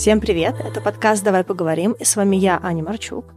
Всем привет! Это подкаст «Давай поговорим» и с вами я, Аня Марчук.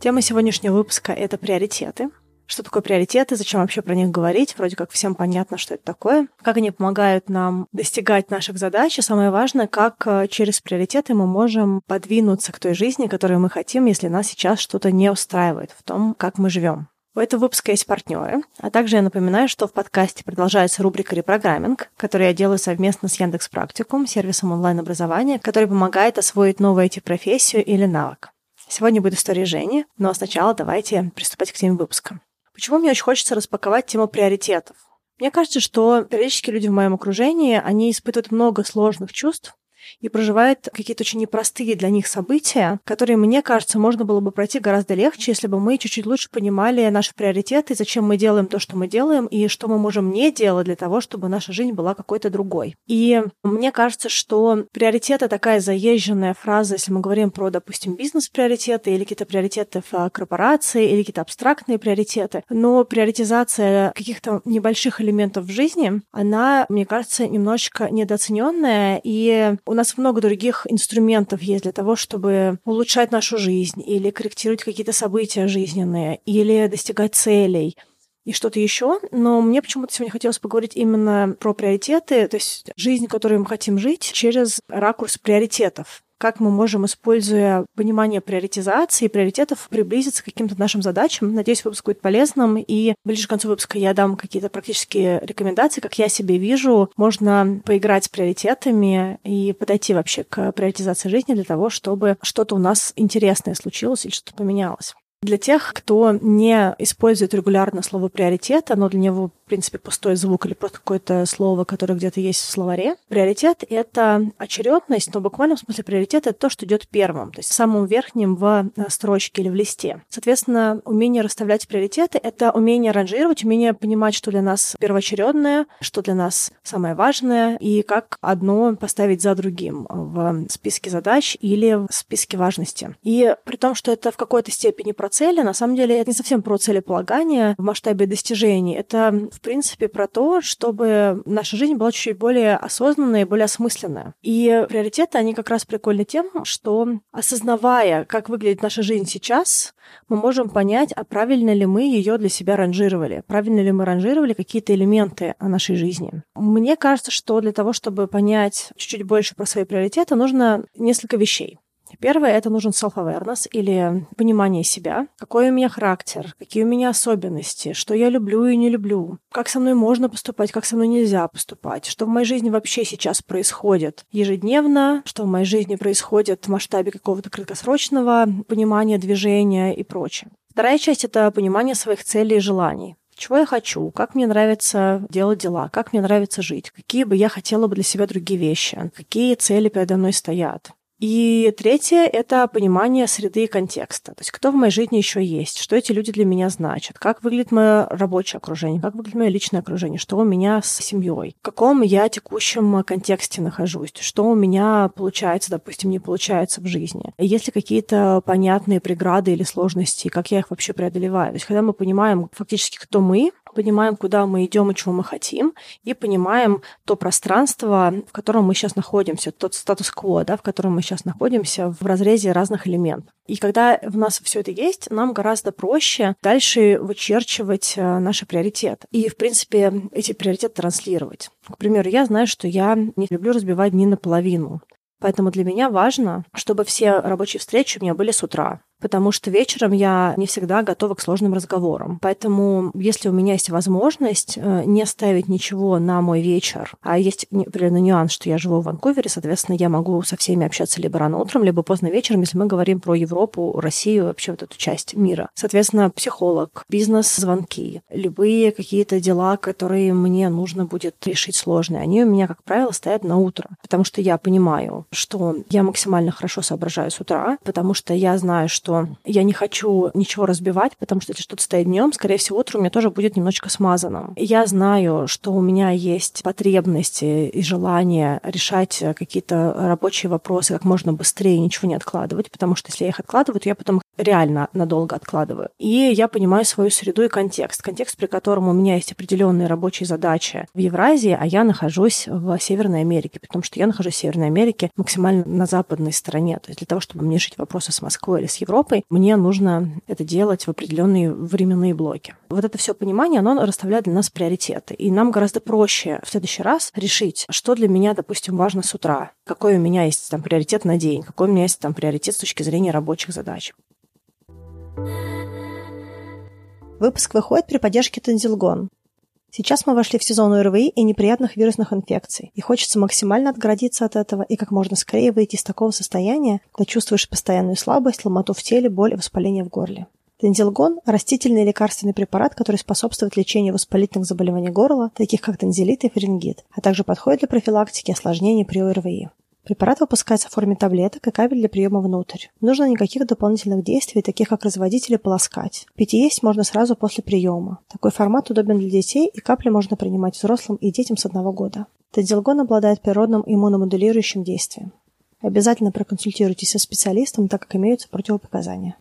Тема сегодняшнего выпуска — это приоритеты. Что такое приоритеты, зачем вообще про них говорить? Вроде как всем понятно, что это такое. Как они помогают нам достигать наших задач. И самое важное, как э, через приоритеты мы можем подвинуться к той жизни, которую мы хотим, если нас сейчас что-то не устраивает в том, как мы живем. У этого выпуска есть партнеры, а также я напоминаю, что в подкасте продолжается рубрика «Репрограмминг», которую я делаю совместно с Яндекс Практикум, сервисом онлайн-образования, который помогает освоить новую IT-профессию или навык. Сегодня будет история Жени, но сначала давайте приступать к теме выпуска. Почему мне очень хочется распаковать тему приоритетов? Мне кажется, что периодически люди в моем окружении, они испытывают много сложных чувств, и проживает какие-то очень непростые для них события, которые, мне кажется, можно было бы пройти гораздо легче, если бы мы чуть-чуть лучше понимали наши приоритеты, зачем мы делаем то, что мы делаем, и что мы можем не делать для того, чтобы наша жизнь была какой-то другой. И мне кажется, что приоритеты такая заезженная фраза, если мы говорим про, допустим, бизнес-приоритеты или какие-то приоритеты в а, корпорации или какие-то абстрактные приоритеты, но приоритизация каких-то небольших элементов в жизни, она, мне кажется, немножечко недооцененная, и у нас много других инструментов есть для того, чтобы улучшать нашу жизнь или корректировать какие-то события жизненные, или достигать целей и что-то еще, но мне почему-то сегодня хотелось поговорить именно про приоритеты, то есть жизнь, которую мы хотим жить, через ракурс приоритетов как мы можем, используя понимание приоритизации и приоритетов, приблизиться к каким-то нашим задачам. Надеюсь, выпуск будет полезным. И ближе к концу выпуска я дам какие-то практические рекомендации, как я себе вижу. Можно поиграть с приоритетами и подойти вообще к приоритизации жизни для того, чтобы что-то у нас интересное случилось или что-то поменялось. Для тех, кто не использует регулярно слово приоритет, оно для него принципе, пустой звук или просто какое-то слово, которое где-то есть в словаре. Приоритет — это очередность, но буквально в смысле приоритет — это то, что идет первым, то есть самым верхним в э, строчке или в листе. Соответственно, умение расставлять приоритеты — это умение ранжировать, умение понимать, что для нас первоочередное, что для нас самое важное, и как одно поставить за другим в списке задач или в списке важности. И при том, что это в какой-то степени про цели, на самом деле это не совсем про целеполагание в масштабе достижений. Это в принципе, про то, чтобы наша жизнь была чуть-чуть более осознанная и более осмысленная. И приоритеты, они как раз прикольны тем, что осознавая, как выглядит наша жизнь сейчас, мы можем понять, а правильно ли мы ее для себя ранжировали, правильно ли мы ранжировали какие-то элементы нашей жизни. Мне кажется, что для того, чтобы понять чуть-чуть больше про свои приоритеты, нужно несколько вещей. Первое — это нужен self-awareness или понимание себя. Какой у меня характер, какие у меня особенности, что я люблю и не люблю, как со мной можно поступать, как со мной нельзя поступать, что в моей жизни вообще сейчас происходит ежедневно, что в моей жизни происходит в масштабе какого-то краткосрочного понимания движения и прочее. Вторая часть — это понимание своих целей и желаний чего я хочу, как мне нравится делать дела, как мне нравится жить, какие бы я хотела бы для себя другие вещи, какие цели передо мной стоят. И третье — это понимание среды и контекста. То есть кто в моей жизни еще есть, что эти люди для меня значат, как выглядит мое рабочее окружение, как выглядит мое личное окружение, что у меня с семьей, в каком я текущем контексте нахожусь, что у меня получается, допустим, не получается в жизни. Есть ли какие-то понятные преграды или сложности, как я их вообще преодолеваю. То есть когда мы понимаем фактически, кто мы, понимаем, куда мы идем и чего мы хотим, и понимаем то пространство, в котором мы сейчас находимся, тот статус-кво, да, в котором мы сейчас находимся в разрезе разных элементов. И когда в нас все это есть, нам гораздо проще дальше вычерчивать э, наши приоритеты. И, в принципе, эти приоритеты транслировать. К примеру, я знаю, что я не люблю разбивать дни наполовину. Поэтому для меня важно, чтобы все рабочие встречи у меня были с утра потому что вечером я не всегда готова к сложным разговорам. Поэтому, если у меня есть возможность э, не ставить ничего на мой вечер, а есть определенный нюанс, что я живу в Ванкувере, соответственно, я могу со всеми общаться либо рано утром, либо поздно вечером, если мы говорим про Европу, Россию, вообще вот эту часть мира. Соответственно, психолог, бизнес-звонки, любые какие-то дела, которые мне нужно будет решить сложные, они у меня, как правило, стоят на утро, потому что я понимаю, что я максимально хорошо соображаю с утра, потому что я знаю, что что я не хочу ничего разбивать, потому что если что-то стоит днем, скорее всего, утро у меня тоже будет немножечко смазанным. Я знаю, что у меня есть потребности и желание решать какие-то рабочие вопросы как можно быстрее, ничего не откладывать, потому что если я их откладываю, то я потом реально надолго откладываю. И я понимаю свою среду и контекст. Контекст, при котором у меня есть определенные рабочие задачи в Евразии, а я нахожусь в Северной Америке, потому что я нахожусь в Северной Америке максимально на западной стороне. То есть для того, чтобы мне решить вопросы с Москвой или с Европой, мне нужно это делать в определенные временные блоки. Вот это все понимание, оно расставляет для нас приоритеты. И нам гораздо проще в следующий раз решить, что для меня, допустим, важно с утра, какой у меня есть там приоритет на день, какой у меня есть там приоритет с точки зрения рабочих задач. Выпуск выходит при поддержке Тензилгон. Сейчас мы вошли в сезон ОРВИ и неприятных вирусных инфекций, и хочется максимально отгородиться от этого и как можно скорее выйти из такого состояния, когда чувствуешь постоянную слабость, ломоту в теле, боль и воспаление в горле. Тензилгон – растительный лекарственный препарат, который способствует лечению воспалительных заболеваний горла, таких как тензилит и фарингит, а также подходит для профилактики осложнений при ОРВИ. Препарат выпускается в форме таблеток и капель для приема внутрь. Нужно никаких дополнительных действий, таких как разводить или полоскать. Пить и есть можно сразу после приема. Такой формат удобен для детей, и капли можно принимать взрослым и детям с одного года. Тедилгон обладает природным иммуномодулирующим действием. Обязательно проконсультируйтесь со специалистом, так как имеются противопоказания.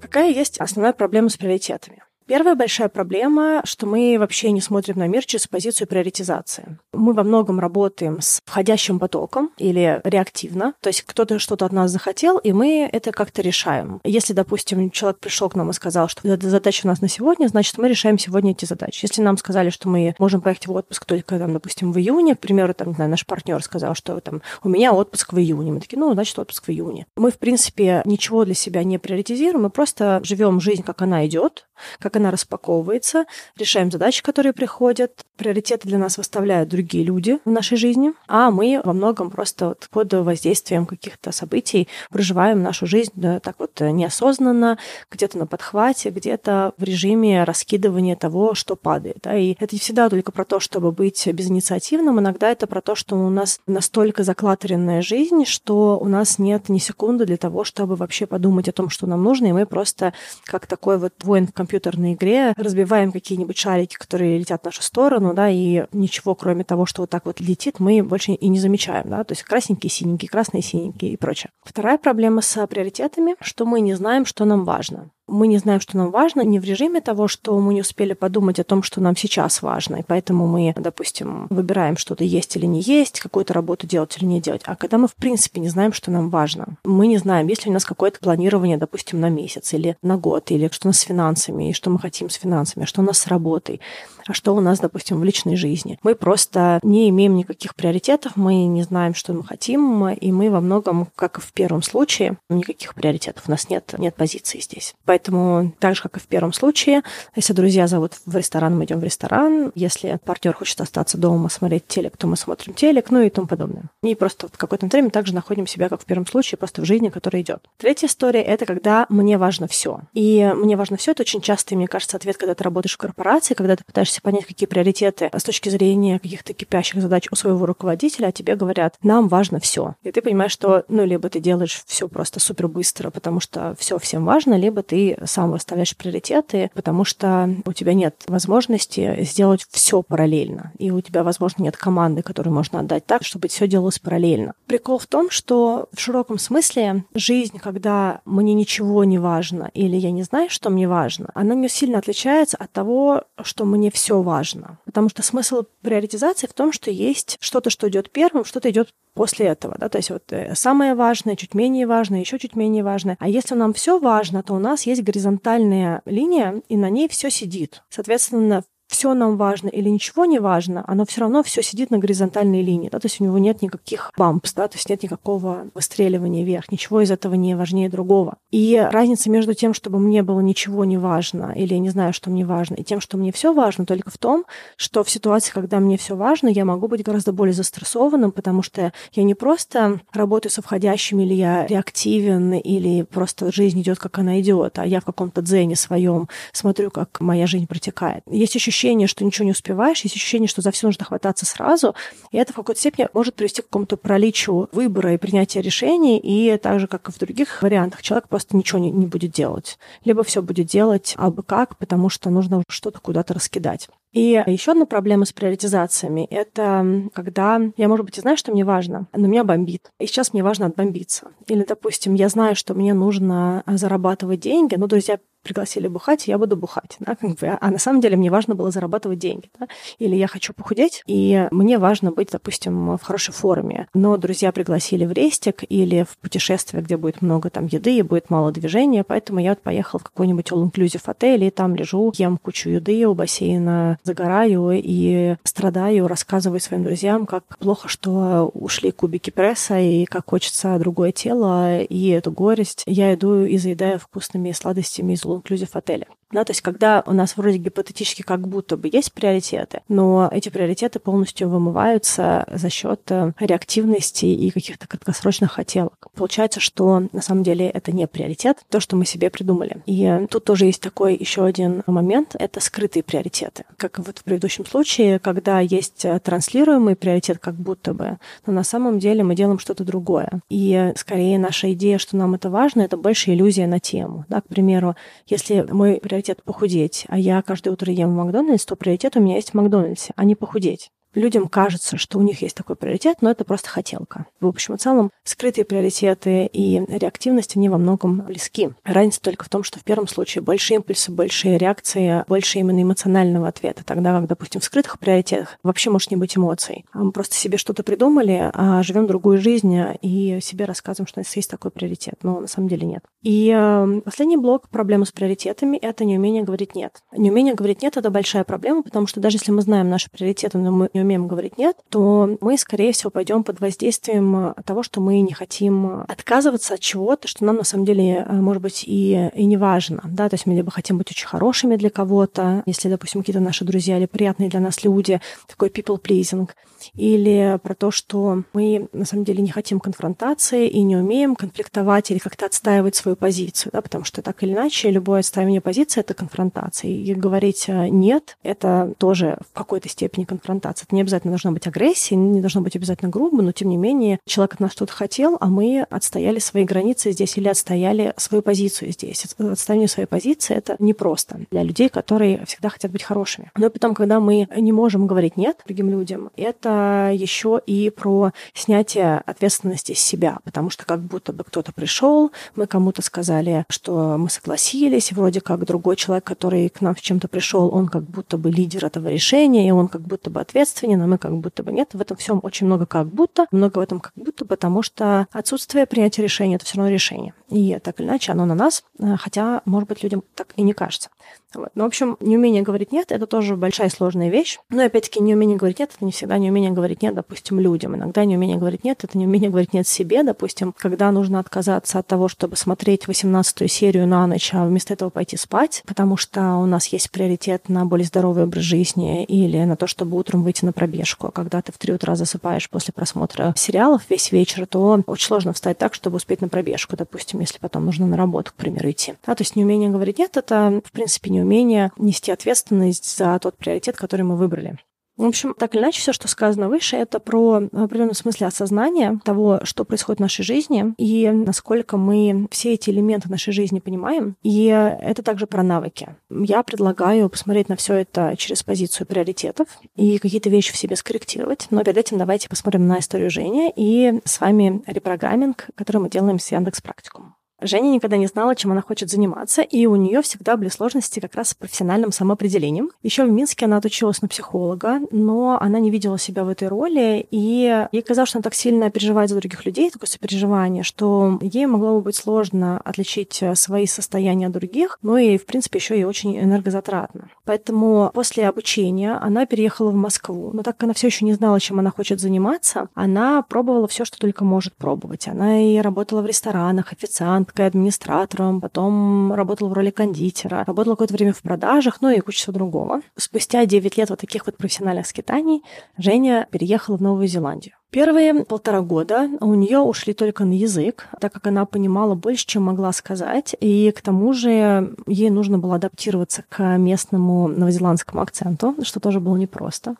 Какая есть основная проблема с приоритетами? Первая большая проблема, что мы вообще не смотрим на мир через позицию приоритизации. Мы во многом работаем с входящим потоком или реактивно, то есть кто-то что-то от нас захотел, и мы это как-то решаем. Если, допустим, человек пришел к нам и сказал, что эта задача у нас на сегодня, значит, мы решаем сегодня эти задачи. Если нам сказали, что мы можем поехать в отпуск только, там, допустим, в июне, к примеру, там, не знаю, наш партнер сказал, что там у меня отпуск в июне, мы такие, ну, значит, отпуск в июне. Мы, в принципе, ничего для себя не приоритизируем, мы просто живем жизнь, как она идет, как она распаковывается, решаем задачи, которые приходят. Приоритеты для нас выставляют другие люди в нашей жизни, а мы во многом просто вот под воздействием каких-то событий проживаем нашу жизнь да, так вот неосознанно, где-то на подхвате, где-то в режиме раскидывания того, что падает. Да. И это не всегда только про то, чтобы быть безинициативным, иногда это про то, что у нас настолько заклатеренная жизнь, что у нас нет ни секунды для того, чтобы вообще подумать о том, что нам нужно, и мы просто как такой вот воин в компьютерной игре разбиваем какие-нибудь шарики, которые летят в нашу сторону, да, и ничего, кроме того, что вот так вот летит, мы больше и не замечаем, да, то есть красненькие, синенькие, красные, синенькие и прочее. Вторая проблема с приоритетами, что мы не знаем, что нам важно мы не знаем, что нам важно, не в режиме того, что мы не успели подумать о том, что нам сейчас важно, и поэтому мы, допустим, выбираем что-то есть или не есть, какую-то работу делать или не делать, а когда мы, в принципе, не знаем, что нам важно. Мы не знаем, есть ли у нас какое-то планирование, допустим, на месяц или на год, или что у нас с финансами, и что мы хотим с финансами, а что у нас с работой, а что у нас, допустим, в личной жизни. Мы просто не имеем никаких приоритетов, мы не знаем, что мы хотим, и мы во многом, как и в первом случае, никаких приоритетов. У нас нет, нет позиции здесь. Поэтому так же, как и в первом случае, если друзья зовут в ресторан, мы идем в ресторан. Если партнер хочет остаться дома, смотреть телек, то мы смотрим телек, ну и тому подобное. И просто в какое-то время также находим себя, как в первом случае, просто в жизни, которая идет. Третья история — это когда мне важно все. И мне важно все это очень часто, мне кажется, ответ, когда ты работаешь в корпорации, когда ты пытаешься пытаешься понять, какие приоритеты с точки зрения каких-то кипящих задач у своего руководителя, а тебе говорят, нам важно все. И ты понимаешь, что, ну, либо ты делаешь все просто супер быстро, потому что все всем важно, либо ты сам расставляешь приоритеты, потому что у тебя нет возможности сделать все параллельно. И у тебя, возможно, нет команды, которую можно отдать так, чтобы все делалось параллельно. Прикол в том, что в широком смысле жизнь, когда мне ничего не важно или я не знаю, что мне важно, она не сильно отличается от того, что мне все все важно. Потому что смысл приоритизации в том, что есть что-то, что идет первым, что-то идет после этого. Да? То есть вот э, самое важное, чуть менее важное, еще чуть менее важное. А если нам все важно, то у нас есть горизонтальная линия, и на ней все сидит. Соответственно, все нам важно или ничего не важно, оно все равно все сидит на горизонтальной линии, да, то есть у него нет никаких бампс, да, то есть нет никакого выстреливания вверх, ничего из этого не важнее другого. И разница между тем, чтобы мне было ничего не важно, или я не знаю, что мне важно, и тем, что мне все важно, только в том, что в ситуации, когда мне все важно, я могу быть гораздо более застрессованным, потому что я не просто работаю со входящими, или я реактивен, или просто жизнь идет, как она идет, а я в каком-то дзене своем смотрю, как моя жизнь протекает. Есть еще ощущение, что ничего не успеваешь, есть ощущение, что за все нужно хвататься сразу, и это в какой-то степени может привести к какому-то проличию выбора и принятия решений, и так же, как и в других вариантах, человек просто ничего не, не будет делать. Либо все будет делать абы как, потому что нужно что-то куда-то раскидать. И еще одна проблема с приоритизациями — это когда я, может быть, и знаю, что мне важно, но меня бомбит. И сейчас мне важно отбомбиться. Или, допустим, я знаю, что мне нужно зарабатывать деньги, но друзья пригласили бухать, я буду бухать. Да, как бы. А на самом деле мне важно было зарабатывать деньги. Да? Или я хочу похудеть, и мне важно быть, допустим, в хорошей форме. Но друзья пригласили в рестик или в путешествие, где будет много там еды и будет мало движения, поэтому я вот поехала в какой-нибудь all-inclusive отель, и там лежу, ем кучу еды у бассейна, загораю и страдаю, рассказываю своим друзьям, как плохо, что ушли кубики пресса, и как хочется другое тело, и эту горесть. Я иду и заедаю вкусными сладостями из all-inclusive отеля. Да, то есть когда у нас вроде гипотетически как будто бы есть приоритеты, но эти приоритеты полностью вымываются за счет э, реактивности и каких-то краткосрочных хотелок. Получается, что на самом деле это не приоритет, то, что мы себе придумали. И тут тоже есть такой еще один момент, это скрытые приоритеты. Как вот в предыдущем случае, когда есть э, транслируемый приоритет как будто бы, но на самом деле мы делаем что-то другое. И скорее наша идея, что нам это важно, это больше иллюзия на тему. Да, к примеру, если мой приоритет приоритет похудеть, а я каждое утро ем в Макдональдс, то приоритет у меня есть в Макдональдсе, а не похудеть людям кажется, что у них есть такой приоритет, но это просто хотелка. В общем и целом, скрытые приоритеты и реактивность, они во многом близки. Разница только в том, что в первом случае больше импульсы, больше реакции, больше именно эмоционального ответа. Тогда как, допустим, в скрытых приоритетах вообще может не быть эмоций. А мы просто себе что-то придумали, а живем другую жизнь и себе рассказываем, что у нас есть такой приоритет. Но на самом деле нет. И э, последний блок проблемы с приоритетами — это неумение говорить «нет». Неумение говорить «нет» — это большая проблема, потому что даже если мы знаем наши приоритеты, но мы не умеем говорить нет, то мы, скорее всего, пойдем под воздействием того, что мы не хотим отказываться от чего-то, что нам на самом деле, э, может быть, и, и не важно. Да? То есть мы либо хотим быть очень хорошими для кого-то, если, допустим, какие-то наши друзья или приятные для нас люди, такой people pleasing, или про то, что мы на самом деле не хотим конфронтации и не умеем конфликтовать или как-то отстаивать свою позицию, да, потому что так или иначе любое отстаивание позиции — это конфронтация. И говорить э, «нет» — это тоже в какой-то степени конфронтация. Это не обязательно должна быть агрессия, не должно быть обязательно грубо, но тем не менее человек от нас что-то хотел, а мы отстояли свои границы здесь или отстояли свою позицию здесь. Отстояние своей позиции — это непросто для людей, которые всегда хотят быть хорошими. Но потом, когда мы не можем говорить «нет» другим людям, это еще и про снятие ответственности с себя, потому что как будто бы кто-то пришел, мы кому-то сказали, что мы согласились, вроде как другой человек, который к нам с чем-то пришел, он как будто бы лидер этого решения, и он как будто бы ответственен, а мы как будто бы нет. В этом всем очень много как будто, много в этом как будто, потому что отсутствие принятия решения — это все равно решение. И так или иначе оно на нас, э, хотя, может быть, людям так и не кажется. Вот. Ну, в общем, неумение говорить «нет» — это тоже большая сложная вещь. Но, опять-таки, неумение говорить «нет» — это не всегда неумение говорить «нет», допустим, людям. Иногда неумение говорить «нет» — это неумение говорить «нет» себе, допустим, когда нужно отказаться от того, чтобы смотреть 18-ю серию на ночь, а вместо этого пойти спать, потому что у нас есть приоритет на более здоровый образ жизни или на то, чтобы утром выйти на пробежку. А когда ты в 3 утра засыпаешь после просмотра сериалов весь вечер, то очень сложно встать так, чтобы успеть на пробежку, допустим, если потом нужно на работу, к примеру, идти. Да, то есть неумение говорить «нет» — это, в принципе, не неумение нести ответственность за тот приоритет, который мы выбрали. В общем, так или иначе, все, что сказано выше, это про в определенном смысле осознание того, что происходит в нашей жизни, и насколько мы все эти элементы нашей жизни понимаем. И это также про навыки. Я предлагаю посмотреть на все это через позицию приоритетов и какие-то вещи в себе скорректировать. Но перед этим давайте посмотрим на историю Жени и с вами репрограмминг, который мы делаем с Яндекс Практикум. Женя никогда не знала, чем она хочет заниматься, и у нее всегда были сложности как раз с профессиональным самоопределением. Еще в Минске она отучилась на психолога, но она не видела себя в этой роли, и ей казалось, что она так сильно переживает за других людей, такое сопереживание, что ей могло бы быть сложно отличить свои состояния от других, но и, в принципе, еще и очень энергозатратно. Поэтому после обучения она переехала в Москву, но так как она все еще не знала, чем она хочет заниматься, она пробовала все, что только может пробовать. Она и работала в ресторанах, официант, официанткой, администратором, потом работала в роли кондитера, работала какое-то время в продажах, ну и куча всего другого. Спустя 9 лет вот таких вот профессиональных скитаний Женя переехала в Новую Зеландию. Первые полтора года у нее ушли только на язык, так как она понимала больше, чем могла сказать, и к тому же ей нужно было адаптироваться к местному новозеландскому акценту, что тоже было непросто.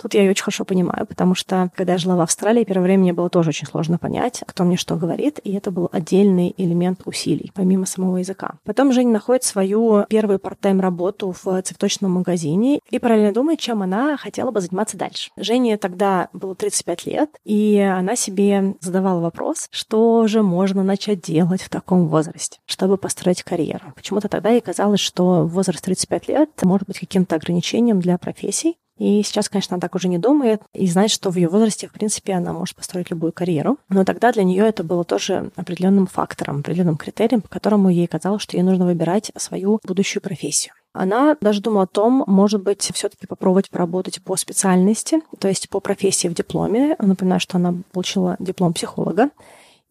Тут я ее очень хорошо понимаю, потому что, когда я жила в Австралии, первое время мне было тоже очень сложно понять, кто мне что говорит, и это был отдельный элемент усилий, помимо самого языка. Потом Женя находит свою первую парт-тайм работу в цветочном магазине и параллельно думает, чем она хотела бы заниматься дальше. Жене тогда было 35 лет, и она себе задавала вопрос, что же можно начать делать в таком возрасте, чтобы построить карьеру. Почему-то тогда ей казалось, что возраст 35 лет может быть каким-то ограничением для профессий, и сейчас, конечно, она так уже не думает и знает, что в ее возрасте, в принципе, она может построить любую карьеру. Но тогда для нее это было тоже определенным фактором, определенным критерием, по которому ей казалось, что ей нужно выбирать свою будущую профессию. Она даже думала о том, может быть, все-таки попробовать поработать по специальности, то есть по профессии в дипломе. Напоминаю, что она получила диплом психолога.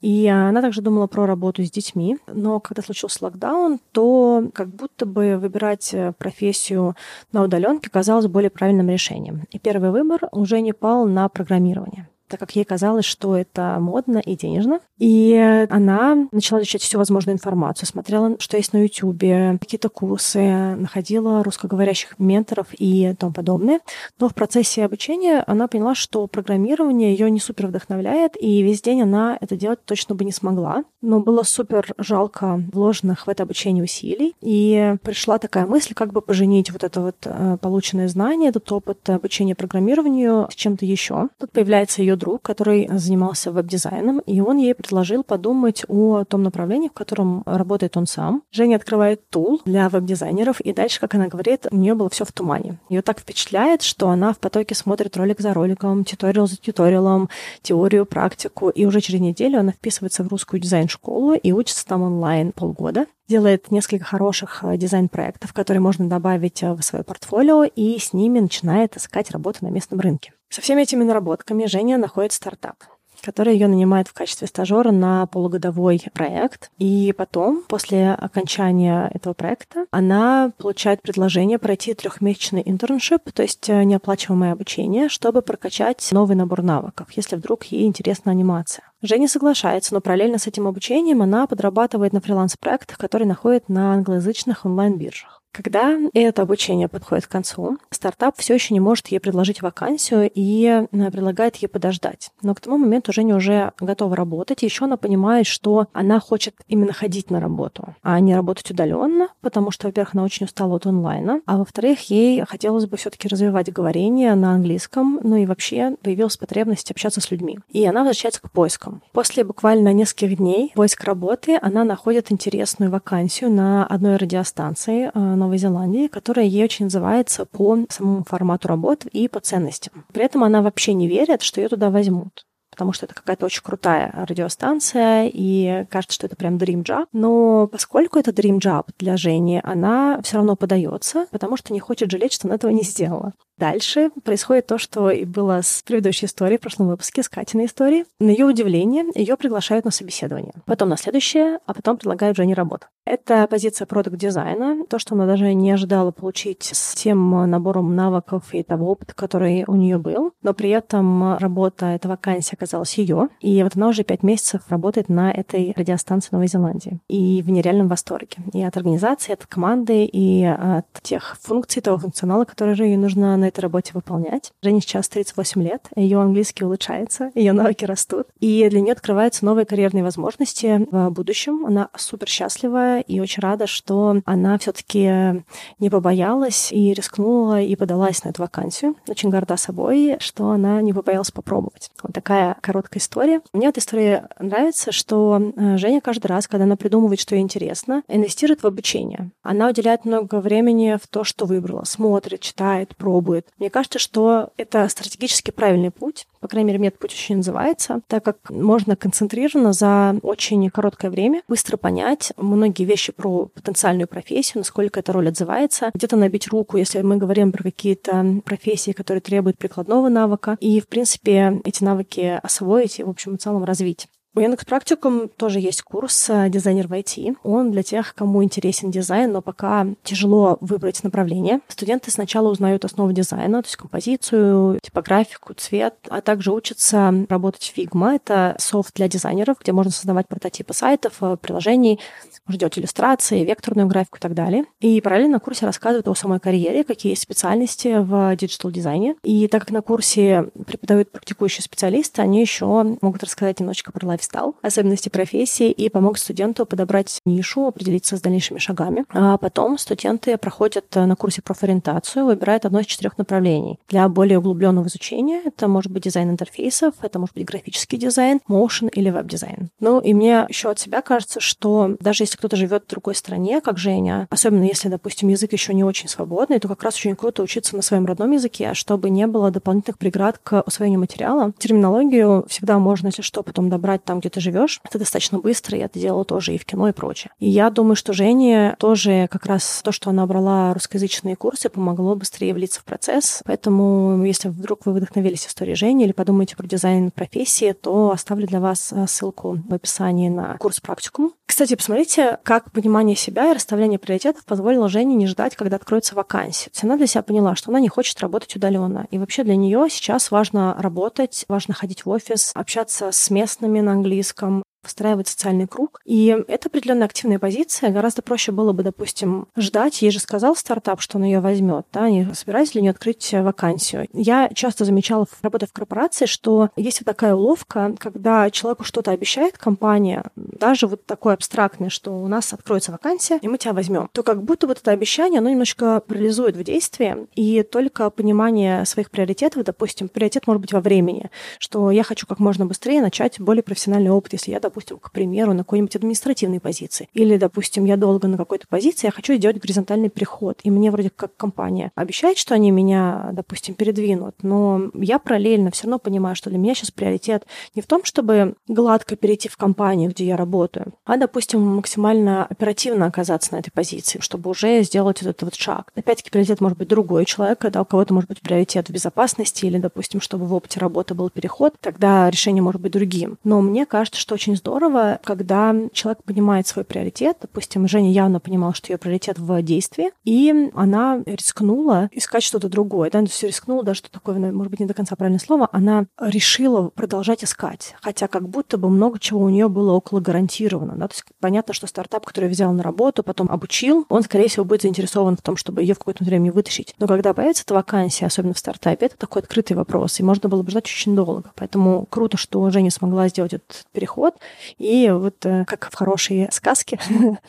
И она также думала про работу с детьми, но когда случился локдаун, то как будто бы выбирать э, профессию на удаленке казалось более правильным решением. И первый выбор уже не пал на программирование так как ей казалось, что это модно и денежно. И она начала изучать всю возможную информацию, смотрела, что есть на YouTube, какие-то курсы, находила русскоговорящих менторов и тому подобное. Но в процессе обучения она поняла, что программирование ее не супер вдохновляет, и весь день она это делать точно бы не смогла. Но было супер жалко вложенных в это обучение усилий. И пришла такая мысль, как бы поженить вот это вот э, полученное знание, этот опыт обучения программированию с чем-то еще. Тут появляется ее друг, который занимался веб-дизайном, и он ей предложил подумать о том направлении, в котором работает он сам. Женя открывает тул для веб-дизайнеров, и дальше, как она говорит, у нее было все в тумане. Ее так впечатляет, что она в потоке смотрит ролик за роликом, туториал за туториалом, теорию, практику, и уже через неделю она вписывается в русскую дизайн-школу и учится там онлайн полгода делает несколько хороших э, дизайн-проектов, которые можно добавить э, в свое портфолио, и с ними начинает искать работу на местном рынке. Со всеми этими наработками Женя находит стартап который ее нанимает в качестве стажера на полугодовой проект. И потом, после окончания этого проекта, она получает предложение пройти трехмесячный internship, то есть э, неоплачиваемое обучение, чтобы прокачать новый набор навыков, если вдруг ей интересна анимация. Женя соглашается, но параллельно с этим обучением она подрабатывает на фриланс-проектах, которые находит на англоязычных онлайн-биржах. Когда это обучение подходит к концу, стартап все еще не может ей предложить вакансию и э, предлагает ей подождать. Но к тому моменту Женя уже готова работать, еще она понимает, что она хочет именно ходить на работу, а не работать удаленно, потому что, во-первых, она очень устала от онлайна, а во-вторых, ей хотелось бы все-таки развивать говорение на английском, ну и вообще появилась потребность общаться с людьми. И она возвращается к поискам. После буквально нескольких дней поиска работы она находит интересную вакансию на одной радиостанции э, Новой Зеландии, которая ей очень называется по самому формату работ и по ценностям. При этом она вообще не верит, что ее туда возьмут потому что это какая-то очень крутая радиостанция, и кажется, что это прям dream job. Но поскольку это dream job для Жени, она все равно подается, потому что не хочет жалеть, что она этого не сделала. Дальше происходит то, что и было с предыдущей историей, в прошлом выпуске, с Катиной историей. На ее удивление, ее приглашают на собеседование. Потом на следующее, а потом предлагают Жене работу. Это позиция продукт-дизайна, то, что она даже не ожидала получить с тем набором навыков и того опыта, который у нее был. Но при этом работа, эта вакансия оказалась ее. И вот она уже пять месяцев работает на этой радиостанции Новой Зеландии. И в нереальном восторге. И от организации, от команды, и от тех функций, того функционала, который же ей нужно на этой работе выполнять. Жене сейчас 38 лет, ее английский улучшается, ее навыки растут, и для нее открываются новые карьерные возможности в будущем. Она супер счастлива и очень рада, что она все-таки не побоялась и рискнула и подалась на эту вакансию. Очень горда собой, что она не побоялась попробовать. Вот такая короткая история. Мне эта история нравится, что э, Женя каждый раз, когда она придумывает, что ей интересно, инвестирует в обучение. Она уделяет много времени в то, что выбрала, смотрит, читает, пробует, будет. Мне кажется, что это стратегически правильный путь. По крайней мере, мне этот путь очень называется, так как можно концентрированно за очень короткое время быстро понять многие вещи про потенциальную профессию, насколько эта роль отзывается, где-то набить руку, если мы говорим про какие-то профессии, которые требуют прикладного навыка, и, в принципе, эти навыки освоить и, в общем и целом, развить. У Яндекс Практикум тоже есть курс э, «Дизайнер в IT». Он для тех, кому интересен дизайн, но пока тяжело выбрать направление. Студенты сначала узнают основы дизайна, то есть композицию, типографику, цвет, а также учатся работать в Figma. Это софт для дизайнеров, где можно создавать прототипы сайтов, э, приложений, 3D иллюстрации, векторную графику и так далее. И параллельно на курсе рассказывают о самой карьере, какие есть специальности в digital-дизайне. И так как на курсе преподают практикующие специалисты, они еще могут рассказать немножечко про lifestyle, особенности профессии и помогут студенту подобрать нишу, определиться с дальнейшими шагами. А потом студенты проходят на курсе профориентацию, выбирают одно из четырех направлений. Для более углубленного изучения это может быть дизайн интерфейсов, это может быть графический дизайн, motion или веб-дизайн. Ну и мне еще от себя кажется, что даже если кто-то живет в другой стране, как Женя, особенно если, допустим, язык еще не очень свободный, то как раз очень круто учиться на своем родном языке, чтобы не было дополнительных преград к усвоению материала. Терминологию всегда можно, если что, потом добрать там, где ты живешь. Это достаточно быстро, и это делала тоже и в кино, и прочее. И я думаю, что Жене тоже как раз то, что она брала русскоязычные курсы, помогло быстрее влиться в процесс. Поэтому, если вдруг вы вдохновились историей Жени или подумаете про дизайн профессии, то оставлю для вас э, ссылку в описании на курс практикум. Кстати, посмотрите, как понимание себя и расставление приоритетов позволило Жене не ждать, когда откроется вакансия. Она для себя поняла, что она не хочет работать удаленно. И вообще для нее сейчас важно работать, важно ходить в офис, общаться с местными на английском, выстраивать социальный круг. И это определенная активная позиция. Гораздо проще было бы, допустим, ждать. Ей же сказал стартап, что он ее возьмет, да, не собирается ли не открыть вакансию. Я часто замечала, работая в корпорации, что есть вот такая уловка, когда человеку что-то обещает компания, даже вот такое абстрактное, что у нас откроется вакансия, и мы тебя возьмем, то как будто вот это обещание, оно немножко парализует в действии, и только понимание своих приоритетов, допустим, приоритет может быть во времени, что я хочу как можно быстрее начать более профессиональный опыт, если я, допустим, к примеру, на какой-нибудь административной позиции. Или, допустим, я долго на какой-то позиции, я хочу сделать горизонтальный переход. И мне вроде как компания обещает, что они меня, допустим, передвинут, но я параллельно все равно понимаю, что для меня сейчас приоритет не в том, чтобы гладко перейти в компанию, где я работаю, а, допустим, максимально оперативно оказаться на этой позиции, чтобы уже сделать этот вот шаг. Опять-таки, приоритет может быть другой человек, да, у кого-то может быть приоритет в безопасности или, допустим, чтобы в опыте работы был переход, тогда решение может быть другим. Но мне кажется, что очень здорово, когда человек понимает свой приоритет. Допустим, Женя явно понимала, что ее приоритет в действии, и она рискнула искать что-то другое. Да? Все рискнула, даже что такое, может быть, не до конца правильное слово, она решила продолжать искать. Хотя как будто бы много чего у нее было около гарантировано. Да? То есть понятно, что стартап, который взял на работу, потом обучил, он, скорее всего, будет заинтересован в том, чтобы ее в какое-то время вытащить. Но когда появится эта вакансия, особенно в стартапе, это такой открытый вопрос, и можно было бы ждать очень долго. Поэтому круто, что Женя смогла сделать этот переход. И вот э, как в хорошей сказке,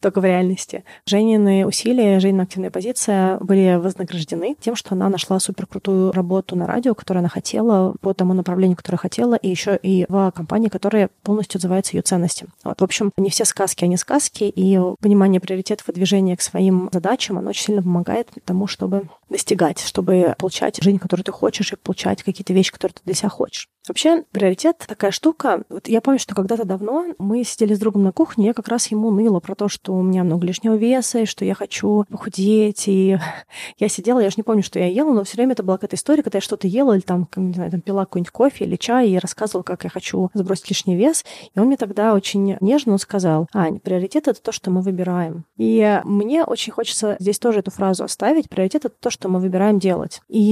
только в реальности. Женины усилия, Женина активная позиция были вознаграждены тем, что она нашла суперкрутую работу на радио, которую она хотела, по тому направлению, которое хотела, и еще и в компании, которая полностью отзывается ее ценностям. Вот, в общем, не все сказки, они сказки, и понимание приоритетов и движения к своим задачам, оно очень сильно помогает тому, чтобы достигать, чтобы получать жизнь, которую ты хочешь, и получать какие-то вещи, которые ты для себя хочешь. Вообще, приоритет такая штука. Вот я помню, что когда-то давно мы сидели с другом на кухне, я как раз ему ныла про то, что у меня много лишнего веса, и что я хочу похудеть. И я сидела, я же не помню, что я ела, но все время это была какая-то история, когда я что-то ела, или там, не знаю, там пила какой-нибудь кофе или чай, и рассказывала, как я хочу сбросить лишний вес. И он мне тогда очень нежно сказал, Ань, приоритет — это то, что мы выбираем. И мне очень хочется здесь тоже эту фразу оставить. Приоритет — это то, что мы выбираем делать. И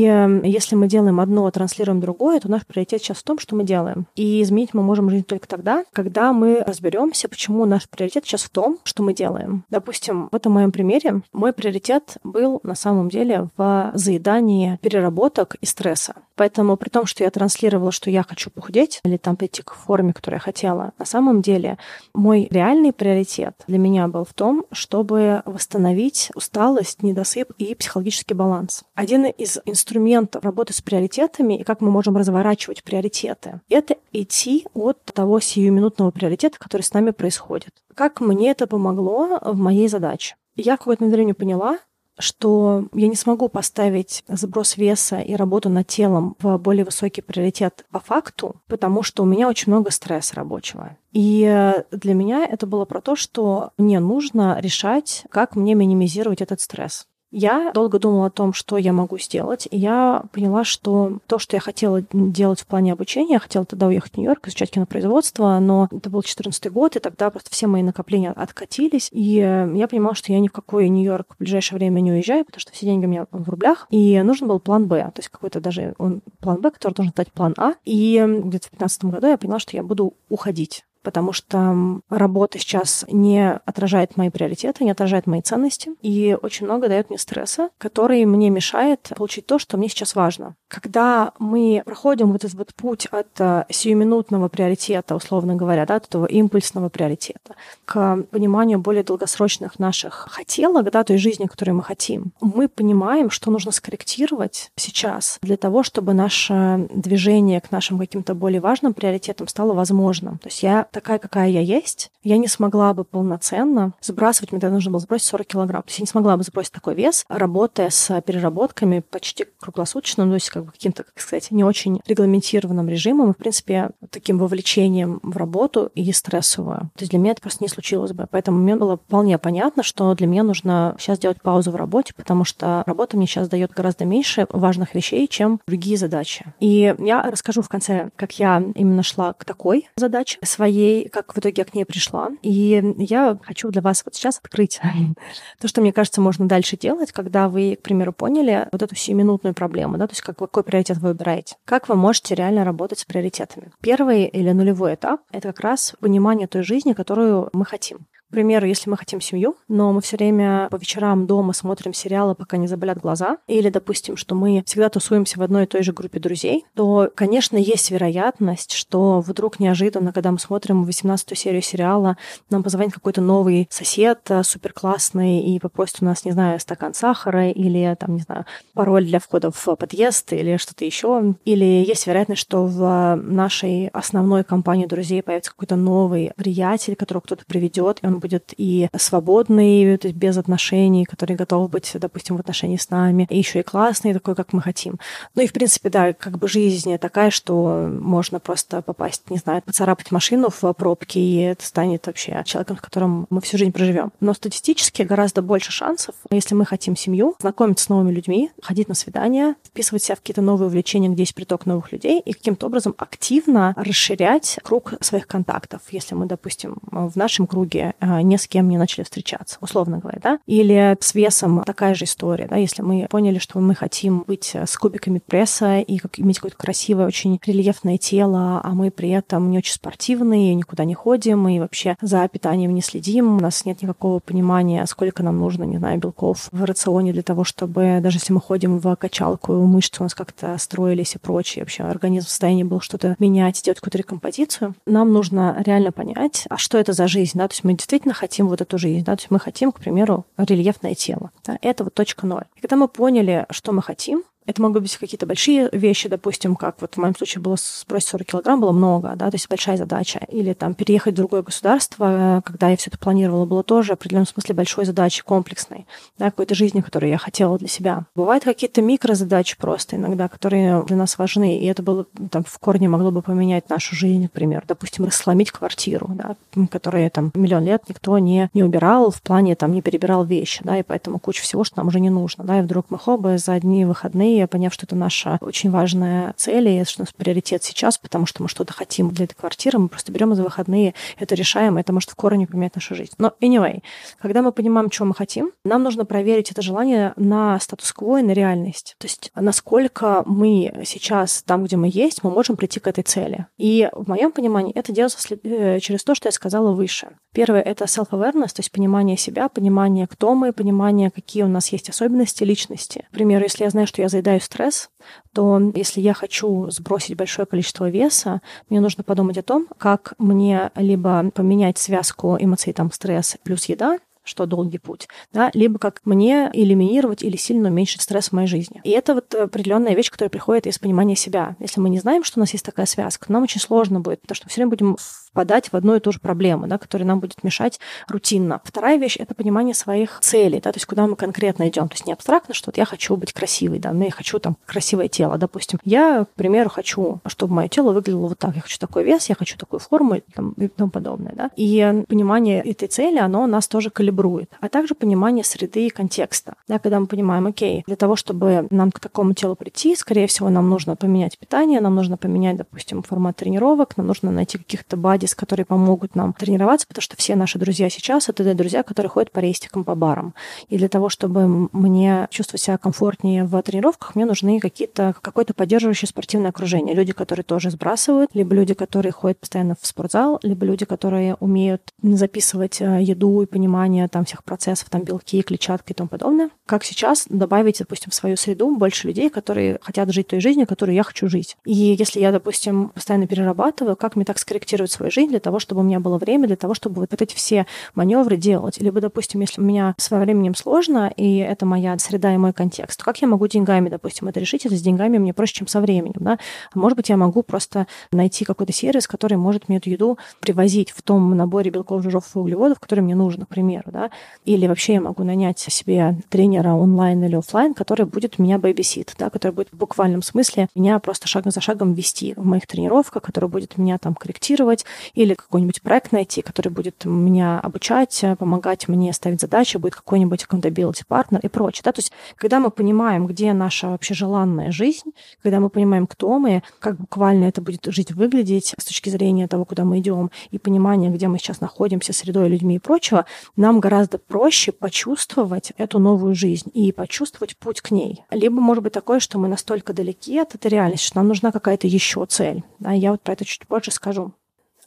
если мы делаем одно, транслируем другое, то наш приоритет сейчас том, что мы делаем. И изменить мы можем жизнь только тогда, когда мы разберемся, почему наш приоритет сейчас в том, что мы делаем. Допустим, в этом моем примере мой приоритет был на самом деле в заедании переработок и стресса. Поэтому при том, что я транслировала, что я хочу похудеть или там прийти к форме, которую я хотела, на самом деле мой реальный приоритет для меня был в том, чтобы восстановить усталость, недосып и психологический баланс. Один из инструментов работы с приоритетами и как мы можем разворачивать приоритеты, это идти от того сиюминутного приоритета, который с нами происходит. Как мне это помогло в моей задаче? Я в какое-то время поняла, что я не смогу поставить сброс веса и работу над телом в более высокий приоритет по факту, потому что у меня очень много стресса рабочего. И для меня это было про то, что мне нужно решать, как мне минимизировать этот стресс. Я долго думала о том, что я могу сделать, и я поняла, что то, что я хотела делать в плане обучения, я хотела тогда уехать в Нью-Йорк, изучать кинопроизводство, но это был 14 год, и тогда просто все мои накопления откатились, и я понимала, что я ни в какой Нью-Йорк в ближайшее время не уезжаю, потому что все деньги у меня в рублях, и нужен был план Б, то есть какой-то даже он, план Б, который должен стать план А, и где-то в 2015 году я поняла, что я буду уходить потому что работа сейчас не отражает мои приоритеты, не отражает мои ценности, и очень много дает мне стресса, который мне мешает получить то, что мне сейчас важно. Когда мы проходим вот этот вот путь от э, сиюминутного приоритета, условно говоря, да, от этого импульсного приоритета, к пониманию более долгосрочных наших хотелок, да, той жизни, которую мы хотим, мы понимаем, что нужно скорректировать сейчас для того, чтобы наше движение к нашим каким-то более важным приоритетам стало возможным. То есть я такая, какая я есть, я не смогла бы полноценно сбрасывать, мне тогда нужно было сбросить 40 килограмм. То есть я не смогла бы сбросить такой вес, работая с переработками почти круглосуточно, ну, то есть как бы каким-то, как сказать, не очень регламентированным режимом и, в принципе, таким вовлечением в работу и стрессовую. То есть для меня это просто не случилось бы. Поэтому мне было вполне понятно, что для меня нужно сейчас делать паузу в работе, потому что работа мне сейчас дает гораздо меньше важных вещей, чем другие задачи. И я расскажу в конце, как я именно шла к такой задаче своей ей, как в итоге я к ней пришла. И я хочу для вас вот сейчас открыть то, что, мне кажется, можно дальше делать, когда вы, к примеру, поняли вот эту сиюминутную проблему, да, то есть как, какой приоритет вы выбираете. Как вы можете реально работать с приоритетами? Первый или нулевой этап — это как раз понимание той жизни, которую мы хотим. К примеру, если мы хотим семью, но мы все время по вечерам дома смотрим сериалы, пока не заболят глаза, или, допустим, что мы всегда тусуемся в одной и той же группе друзей, то, конечно, есть вероятность, что вдруг неожиданно, когда мы смотрим 18-ю серию сериала, нам позвонит какой-то новый сосед э, супер классный и попросит у нас, не знаю, стакан сахара или, там, не знаю, пароль для входа в подъезд или что-то еще. Или есть вероятность, что в нашей основной компании друзей появится какой-то новый приятель, которого кто-то приведет, и он будет и свободный, то есть без отношений, который готов быть, допустим, в отношении с нами, и еще и классный, такой, как мы хотим. Ну и, в принципе, да, как бы жизнь такая, что можно просто попасть, не знаю, поцарапать машину в пробке, и это станет вообще человеком, с которым мы всю жизнь проживем. Но статистически гораздо больше шансов, если мы хотим семью, знакомиться с новыми людьми, ходить на свидания, вписывать себя в какие-то новые увлечения, где есть приток новых людей, и каким-то образом активно расширять круг своих контактов. Если мы, допустим, в нашем круге ни с кем не начали встречаться, условно говоря, да? Или с весом такая же история, да, если мы поняли, что мы хотим быть с кубиками пресса и как, иметь какое-то красивое, очень рельефное тело, а мы при этом не очень спортивные, никуда не ходим и вообще за питанием не следим, у нас нет никакого понимания, сколько нам нужно, не знаю, белков в рационе для того, чтобы даже если мы ходим в качалку, мышцы у нас как-то строились и прочее, вообще организм в состоянии был что-то менять, делать какую-то рекомпозицию, нам нужно реально понять, а что это за жизнь, да, то есть мы действительно действительно хотим вот эту жизнь, да, то есть мы хотим, к примеру, рельефное тело. Да, это вот точка ноль. И когда мы поняли, что мы хотим, это могут быть какие-то большие вещи, допустим, как вот в моем случае было сбросить 40 килограмм, было много, да, то есть большая задача. Или там переехать в другое государство, когда я все это планировала, было тоже в определенном смысле большой задачей, комплексной, да, какой-то жизни, которую я хотела для себя. Бывают какие-то микрозадачи просто иногда, которые для нас важны, и это было там в корне могло бы поменять нашу жизнь, например, допустим, рассломить квартиру, да, которая там миллион лет никто не, не убирал, в плане там не перебирал вещи, да, и поэтому куча всего, что нам уже не нужно, да, и вдруг мы хоба за одни выходные поняв, что это наша очень важная цель, и что у нас приоритет сейчас, потому что мы что-то хотим для этой квартиры, мы просто берем за выходные, это решаем, это может в корне поменять нашу жизнь. Но anyway, когда мы понимаем, чего мы хотим, нам нужно проверить это желание на статус-кво и на реальность. То есть насколько мы сейчас там, где мы есть, мы можем прийти к этой цели. И в моем понимании это делается э, через то, что я сказала выше. Первое — это self-awareness, то есть понимание себя, понимание, кто мы, понимание, какие у нас есть особенности личности. К примеру, если я знаю, что я заедаю стресс, то если я хочу сбросить большое количество веса, мне нужно подумать о том, как мне либо поменять связку эмоций, там, стресс плюс еда, что долгий путь, да, либо как мне элиминировать или сильно уменьшить стресс в моей жизни. И это вот определенная вещь, которая приходит из понимания себя. Если мы не знаем, что у нас есть такая связка, нам очень сложно будет, потому что мы все время будем в попадать в одну и ту же проблему, да, которая нам будет мешать рутинно. Вторая вещь — это понимание своих целей, да, то есть куда мы конкретно идем. То есть не абстрактно, что вот я хочу быть красивой, да, но я хочу там красивое тело, допустим. Я, к примеру, хочу, чтобы мое тело выглядело вот так. Я хочу такой вес, я хочу такую форму там, и тому подобное, да. И понимание этой цели, оно нас тоже калибрует. А также понимание среды и контекста, да, когда мы понимаем, окей, для того, чтобы нам к такому телу прийти, скорее всего, нам нужно поменять питание, нам нужно поменять, допустим, формат тренировок, нам нужно найти каких-то бадис, которые помогут нам тренироваться, потому что все наши друзья сейчас — это друзья, которые ходят по рейстикам, по барам. И для того, чтобы мне чувствовать себя комфортнее в тренировках, мне нужны какие-то, какое-то поддерживающее спортивное окружение. Люди, которые тоже сбрасывают, либо люди, которые ходят постоянно в спортзал, либо люди, которые умеют записывать э, еду и понимание там всех процессов, там белки, клетчатка и тому подобное. Как сейчас добавить, допустим, в свою среду больше людей, которые хотят жить той жизнью, которую я хочу жить. И если я, допустим, постоянно перерабатываю, как мне так скорректировать свою жизнь для того, чтобы у меня было время, для того, чтобы вот эти все маневры делать. Либо, допустим, если у меня с временем сложно, и это моя среда и мой контекст, то как я могу деньгами, допустим, это решить? Это с деньгами мне проще, чем со временем. Да? Может быть, я могу просто найти какой-то сервис, который может мне эту еду привозить в том наборе белков, жиров и углеводов, который мне нужен, к примеру. Да? Или вообще я могу нанять себе тренера онлайн или офлайн, который будет меня babysit, да, который будет в буквальном смысле меня просто шаг за шагом вести в моих тренировках, который будет меня там корректировать, или какой-нибудь проект найти, который будет меня обучать, помогать мне ставить задачи, будет какой-нибудь accountability партнер и прочее. Да? То есть, когда мы понимаем, где наша вообще желанная жизнь, когда мы понимаем, кто мы, как буквально это будет жить выглядеть с точки зрения того, куда мы идем, и понимание, где мы сейчас находимся, средой, людьми и прочего, нам гораздо проще почувствовать эту новую жизнь и почувствовать путь к ней. Либо может быть такое, что мы настолько далеки от этой реальности, что нам нужна какая-то еще цель. Да, я вот про это чуть позже скажу.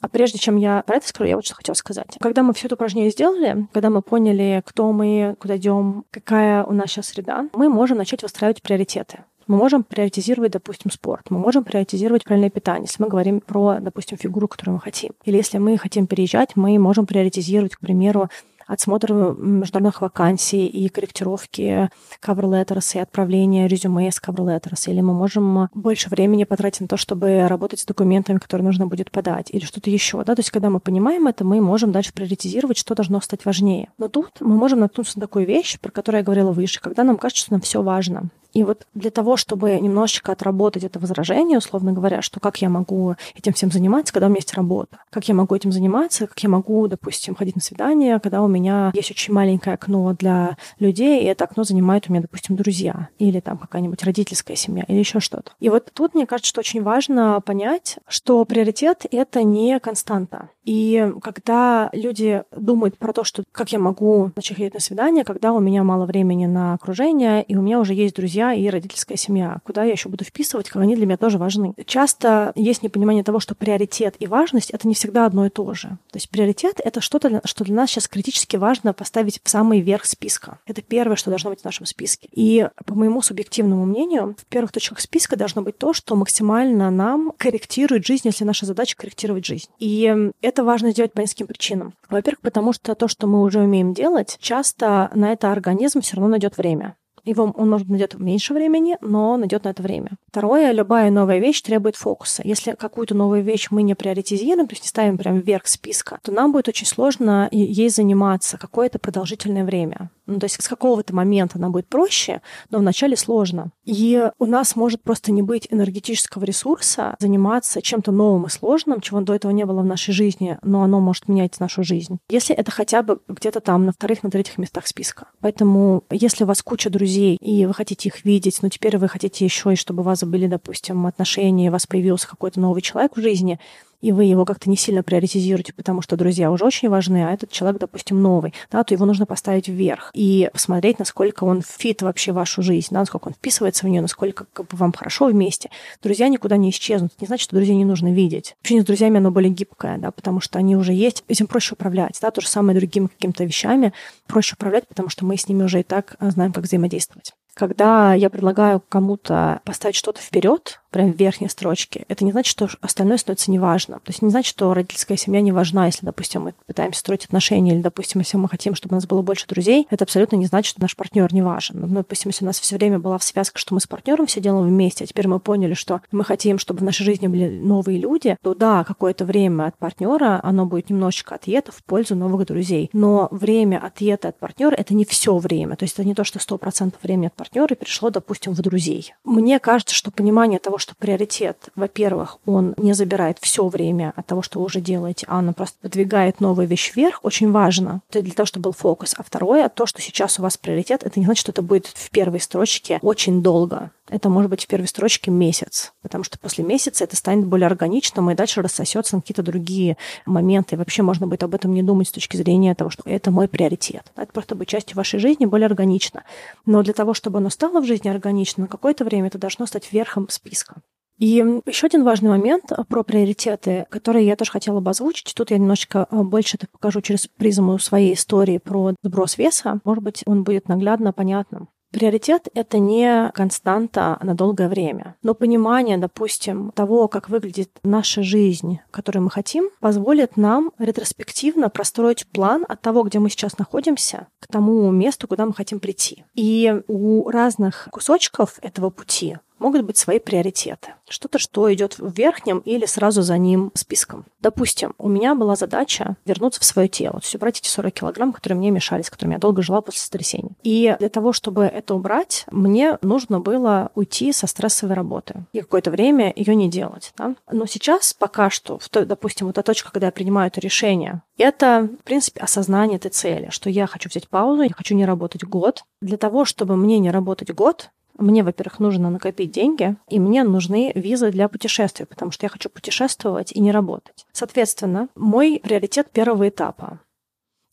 А прежде чем я про это скажу, я вот что хотела сказать. Когда мы все это упражнение сделали, когда мы поняли, кто мы, куда идем, какая у нас сейчас среда, мы можем начать выстраивать приоритеты. Мы можем приоритизировать, допустим, спорт, мы можем приоритизировать правильное питание, если мы говорим про, допустим, фигуру, которую мы хотим. Или если мы хотим переезжать, мы можем приоритизировать, к примеру, отсмотр международных вакансий и корректировки cover letters и отправление резюме с cover letters. Или мы можем больше времени потратить на то, чтобы работать с документами, которые нужно будет подать, или что-то еще. Да? То есть, когда мы понимаем это, мы можем дальше приоритизировать, что должно стать важнее. Но тут мы можем наткнуться на такую вещь, про которую я говорила выше, когда нам кажется, что нам все важно. И вот для того, чтобы немножечко отработать это возражение, условно говоря, что как я могу этим всем заниматься, когда у меня есть работа, как я могу этим заниматься, как я могу, допустим, ходить на свидание, когда у меня есть очень маленькое окно для людей, и это окно занимает у меня, допустим, друзья, или там какая-нибудь родительская семья, или еще что-то. И вот тут, мне кажется, что очень важно понять, что приоритет — это не константа. И когда люди думают про то, что как я могу начать ходить на свидание, когда у меня мало времени на окружение, и у меня уже есть друзья, друзья и родительская семья. Куда я еще буду вписывать, как они для меня тоже важны. Часто есть непонимание того, что приоритет и важность — это не всегда одно и то же. То есть приоритет — это что-то, что для нас сейчас критически важно поставить в самый верх списка. Это первое, что должно быть в нашем списке. И по моему субъективному мнению, в первых точках списка должно быть то, что максимально нам корректирует жизнь, если наша задача корректировать жизнь. И это важно сделать по нескольким причинам. Во-первых, потому что то, что мы уже умеем делать, часто на это организм все равно найдет время. Его он, может, найдет меньше времени, но найдет на это время. Второе, любая новая вещь требует фокуса. Если какую-то новую вещь мы не приоритизируем, то есть не ставим прямо вверх списка, то нам будет очень сложно ей заниматься какое-то продолжительное время. Ну, то есть с какого-то момента она будет проще, но вначале сложно. И у нас может просто не быть энергетического ресурса заниматься чем-то новым и сложным, чего до этого не было в нашей жизни, но оно может менять нашу жизнь. Если это хотя бы где-то там на вторых, на третьих местах списка. Поэтому если у вас куча друзей, и вы хотите их видеть, но теперь вы хотите еще и чтобы у вас были, допустим, отношения, у вас появился какой-то новый человек в жизни, и вы его как-то не сильно приоритизируете, потому что друзья уже очень важны, а этот человек, допустим, новый, да, то его нужно поставить вверх и посмотреть, насколько он фит вообще в вашу жизнь, да, насколько он вписывается в нее, насколько как бы, вам хорошо вместе. Друзья никуда не исчезнут. Это не значит, что друзей не нужно видеть. Общение с друзьями, оно более гибкое, да, потому что они уже есть, этим проще управлять, да, то же самое другими какими-то вещами проще управлять, потому что мы с ними уже и так знаем, как взаимодействовать. Когда я предлагаю кому-то поставить что-то вперед, прям в верхней строчке, это не значит, что остальное становится неважно. То есть не значит, что родительская семья не важна, если, допустим, мы пытаемся строить отношения, или, допустим, если мы хотим, чтобы у нас было больше друзей, это абсолютно не значит, что наш партнер не важен. Ну, допустим, если у нас все время была в связке, что мы с партнером все делаем вместе, а теперь мы поняли, что мы хотим, чтобы в нашей жизни были новые люди, то да, какое-то время от партнера оно будет немножечко отъето в пользу новых друзей. Но время отъета от партнера это не все время. То есть это не то, что 100% времени от партнера перешло, допустим, в друзей. Мне кажется, что понимание того, что приоритет, во-первых, он не забирает все время от того, что вы уже делаете, а оно просто подвигает новую вещь вверх, очень важно. Это для того, чтобы был фокус. А второе, то, что сейчас у вас приоритет, это не значит, что это будет в первой строчке очень долго это может быть в первой строчке месяц, потому что после месяца это станет более органичным и дальше рассосется на какие-то другие моменты. И вообще можно будет об этом не думать с точки зрения того, что это мой приоритет. Это просто быть частью вашей жизни более органично. Но для того, чтобы оно стало в жизни органично, на какое-то время это должно стать верхом списка. И еще один важный момент про приоритеты, который я тоже хотела бы озвучить. Тут я немножечко а, больше это покажу через призму своей истории про сброс веса. Может быть, он будет наглядно понятным. Приоритет — это не константа на долгое время. Но понимание, допустим, того, как выглядит наша жизнь, которую мы хотим, позволит нам ретроспективно простроить план от того, где мы сейчас находимся, к тому месту, куда мы хотим прийти. И у разных кусочков этого пути могут быть свои приоритеты. Что-то, что идет в верхнем или сразу за ним списком. Допустим, у меня была задача вернуться в свое тело, то есть убрать эти 40 килограмм, которые мне мешали, с которыми я долго жила после сотрясения. И для того, чтобы это убрать, мне нужно было уйти со стрессовой работы и какое-то время ее не делать. Да? Но сейчас пока что, в той, допустим, вот та точка, когда я принимаю это решение, это, в принципе, осознание этой цели, что я хочу взять паузу, я хочу не работать год. Для того, чтобы мне не работать год, мне, во-первых, нужно накопить деньги, и мне нужны визы для путешествий, потому что я хочу путешествовать и не работать. Соответственно, мой приоритет первого этапа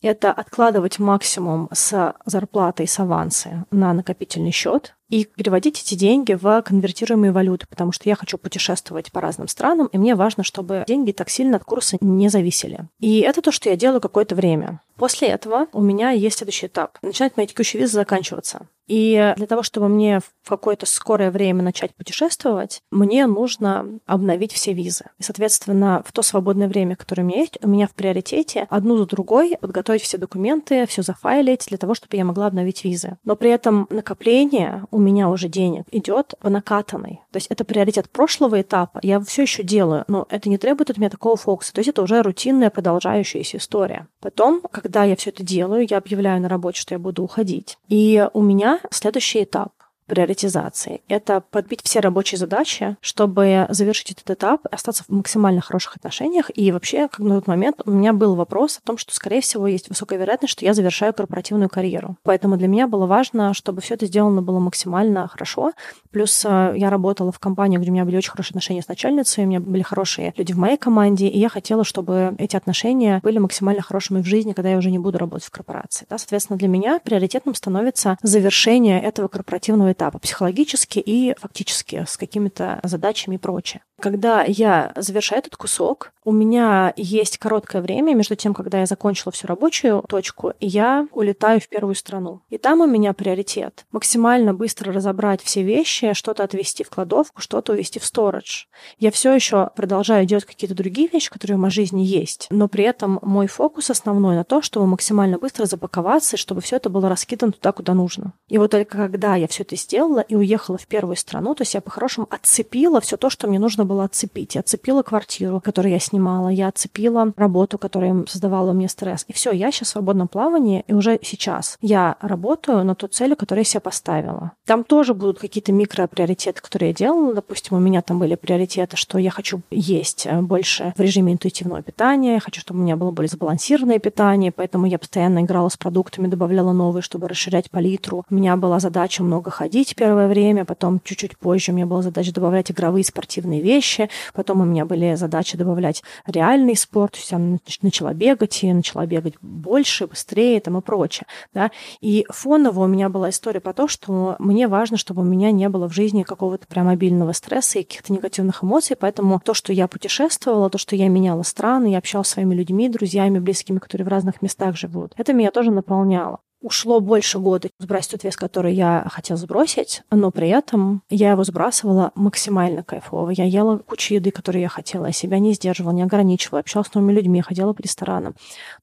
это откладывать максимум с зарплаты и с авансы на накопительный счет, и переводить эти деньги в конвертируемые валюты, потому что я хочу путешествовать по разным странам, и мне важно, чтобы деньги так сильно от курса не зависели. И это то, что я делаю какое-то время. После этого у меня есть следующий этап. Начинает моя текущая виза заканчиваться. И для того, чтобы мне в какое-то скорое время начать путешествовать, мне нужно обновить все визы. И, соответственно, в то свободное время, которое у меня есть, у меня в приоритете одну за другой подготовить все документы, все зафайлить для того, чтобы я могла обновить визы. Но при этом накопление меня уже денег идет по накатанной. То есть это приоритет прошлого этапа. Я все еще делаю, но это не требует от меня такого фокуса. То есть это уже рутинная продолжающаяся история. Потом, когда я все это делаю, я объявляю на работе, что я буду уходить. И у меня следующий этап приоритизации. Это подбить все рабочие задачи, чтобы завершить этот этап, остаться в максимально хороших отношениях. И вообще, как на тот момент у меня был вопрос о том, что, скорее всего, есть высокая вероятность, что я завершаю корпоративную карьеру. Поэтому для меня было важно, чтобы все это сделано было максимально хорошо. Плюс э, я работала в компании, где у меня были очень хорошие отношения с начальницей, у меня были хорошие люди в моей команде, и я хотела, чтобы эти отношения были максимально хорошими в жизни, когда я уже не буду работать в корпорации. Да? Соответственно, для меня приоритетным становится завершение этого корпоративного этапа психологически и фактически с какими-то задачами и прочее. Когда я завершаю этот кусок, у меня есть короткое время между тем, когда я закончила всю рабочую точку, и я улетаю в первую страну. И там у меня приоритет максимально быстро разобрать все вещи, что-то отвезти в кладовку, что-то увезти в сторидж. Я все еще продолжаю делать какие-то другие вещи, которые в моей жизни есть, но при этом мой фокус основной на то, чтобы максимально быстро запаковаться, и чтобы все это было раскидано туда, куда нужно. И вот только когда я все это сделала и уехала в первую страну, то есть я по-хорошему отцепила все то, что мне нужно было отцепить. Я отцепила квартиру, которую я снимала, я отцепила работу, которая создавала мне стресс. И все, я сейчас в свободном плавании, и уже сейчас я работаю на ту цель, которую я себе поставила. Там тоже будут какие-то микроприоритеты, которые я делала. Допустим, у меня там были приоритеты, что я хочу есть э, больше в режиме интуитивного питания, я хочу, чтобы у меня было более сбалансированное питание, поэтому я постоянно играла с продуктами, добавляла новые, чтобы расширять палитру. У меня была задача много ходить первое время, потом чуть-чуть позже у меня была задача добавлять игровые спортивные вещи, вещи. Потом у меня были задачи добавлять реальный спорт, то есть я начала бегать, и начала бегать больше, быстрее там, и прочее. Да? И фоново у меня была история про то, что мне важно, чтобы у меня не было в жизни какого-то прям мобильного стресса и каких-то негативных эмоций, поэтому то, что я путешествовала, то, что я меняла страны, я общалась с своими людьми, друзьями, близкими, которые в разных местах живут, это меня тоже наполняло. Ушло больше года сбросить тот вес, который я хотела сбросить, но при этом я его сбрасывала максимально кайфово. Я ела кучу еды, которую я хотела, я себя не сдерживала, не ограничивала, общалась с новыми людьми, ходила по ресторанам.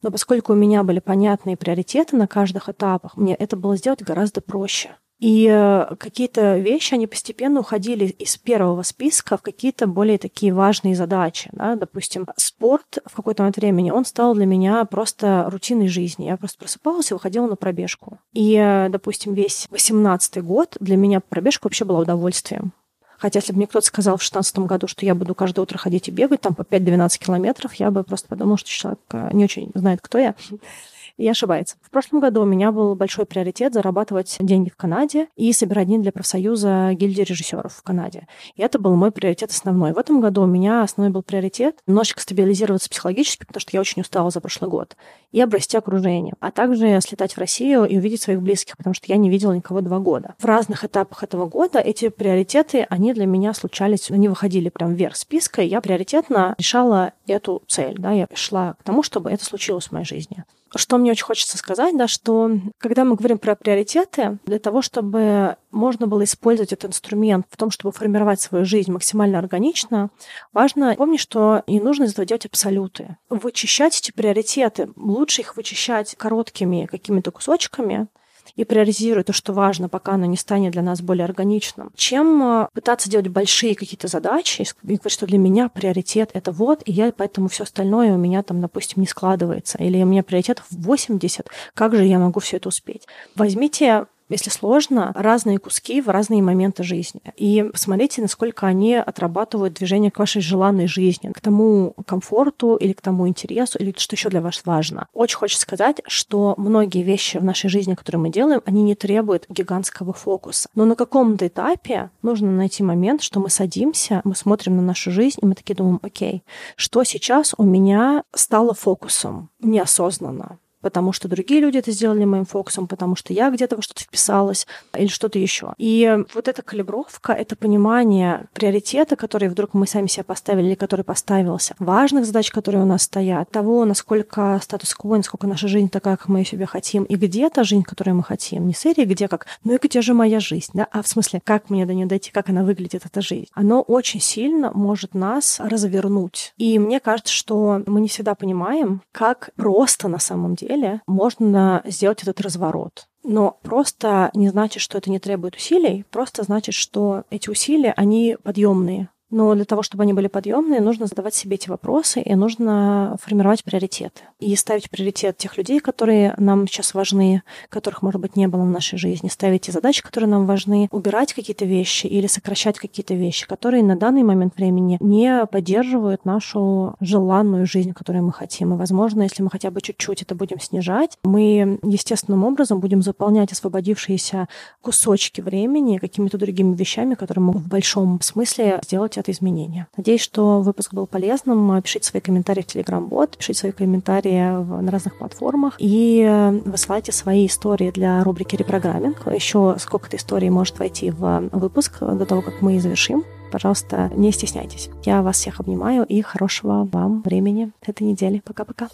Но поскольку у меня были понятные приоритеты на каждых этапах, мне это было сделать гораздо проще. И э, какие-то вещи, они постепенно уходили из первого списка в какие-то более такие важные задачи. Да? Допустим, спорт в какой-то момент времени, он стал для меня просто рутиной жизни. Я просто просыпалась и выходила на пробежку. И, э, допустим, весь 18 год для меня пробежка вообще была удовольствием. Хотя если бы мне кто-то сказал в 2016 году, что я буду каждое утро ходить и бегать там по 5-12 километров, я бы просто подумала, что человек э, не очень знает, кто я и ошибается. В прошлом году у меня был большой приоритет зарабатывать деньги в Канаде и собирать дни для профсоюза гильдии режиссеров в Канаде. И это был мой приоритет основной. В этом году у меня основной был приоритет немножечко стабилизироваться психологически, потому что я очень устала за прошлый год, и обрасти окружение, а также слетать в Россию и увидеть своих близких, потому что я не видела никого два года. В разных этапах этого года эти приоритеты, они для меня случались, они выходили прям вверх списка, и я приоритетно решала эту цель, да, я шла к тому, чтобы это случилось в моей жизни. Что мне очень хочется сказать, да, что когда мы говорим про приоритеты, для того, чтобы можно было использовать этот инструмент в том, чтобы формировать свою жизнь максимально органично, важно помнить, что не нужно из этого делать абсолюты. Вычищать эти приоритеты, лучше их вычищать короткими какими-то кусочками, и приоритизирует то, что важно, пока оно не станет для нас более органичным, чем э, пытаться делать большие какие-то задачи и говорить, что для меня приоритет это вот, и я поэтому все остальное у меня там, допустим, не складывается, или у меня приоритет в 80, как же я могу все это успеть? Возьмите если сложно, разные куски в разные моменты жизни. И посмотрите, насколько они отрабатывают движение к вашей желанной жизни, к тому комфорту или к тому интересу, или что еще для вас важно. Очень хочется сказать, что многие вещи в нашей жизни, которые мы делаем, они не требуют гигантского фокуса. Но на каком-то этапе нужно найти момент, что мы садимся, мы смотрим на нашу жизнь, и мы такие думаем, окей, что сейчас у меня стало фокусом неосознанно? Потому что другие люди это сделали моим фокусом, потому что я где-то во что-то вписалась или что-то еще. И вот эта калибровка, это понимание приоритета, который вдруг мы сами себе поставили или который поставился, важных задач, которые у нас стоят, того, насколько статус-кво, насколько наша жизнь такая, как мы ее себе хотим, и где та жизнь, которую мы хотим. Не серия, где как, ну и где же моя жизнь, да, а в смысле, как мне до нее дойти, как она выглядит, эта жизнь. Оно очень сильно может нас развернуть. И мне кажется, что мы не всегда понимаем, как просто на самом деле деле можно сделать этот разворот. Но просто не значит, что это не требует усилий, просто значит, что эти усилия, они подъемные. Но для того, чтобы они были подъемные, нужно задавать себе эти вопросы и нужно формировать приоритеты. И ставить приоритет тех людей, которые нам сейчас важны, которых, может быть, не было в нашей жизни. Ставить те задачи, которые нам важны. Убирать какие-то вещи или сокращать какие-то вещи, которые на данный момент времени не поддерживают нашу желанную жизнь, которую мы хотим. И, возможно, если мы хотя бы чуть-чуть это будем снижать, мы естественным образом будем заполнять освободившиеся кусочки времени какими-то другими вещами, которые могут в большом смысле сделать это изменение. Надеюсь, что выпуск был полезным. Пишите свои комментарии в Telegram-бот, пишите свои комментарии на разных платформах и э, высылайте свои истории для рубрики «Репрограмминг». Еще сколько-то историй может войти в выпуск до того, как мы завершим. Пожалуйста, не стесняйтесь. Я вас всех обнимаю и хорошего вам времени этой недели. Пока-пока.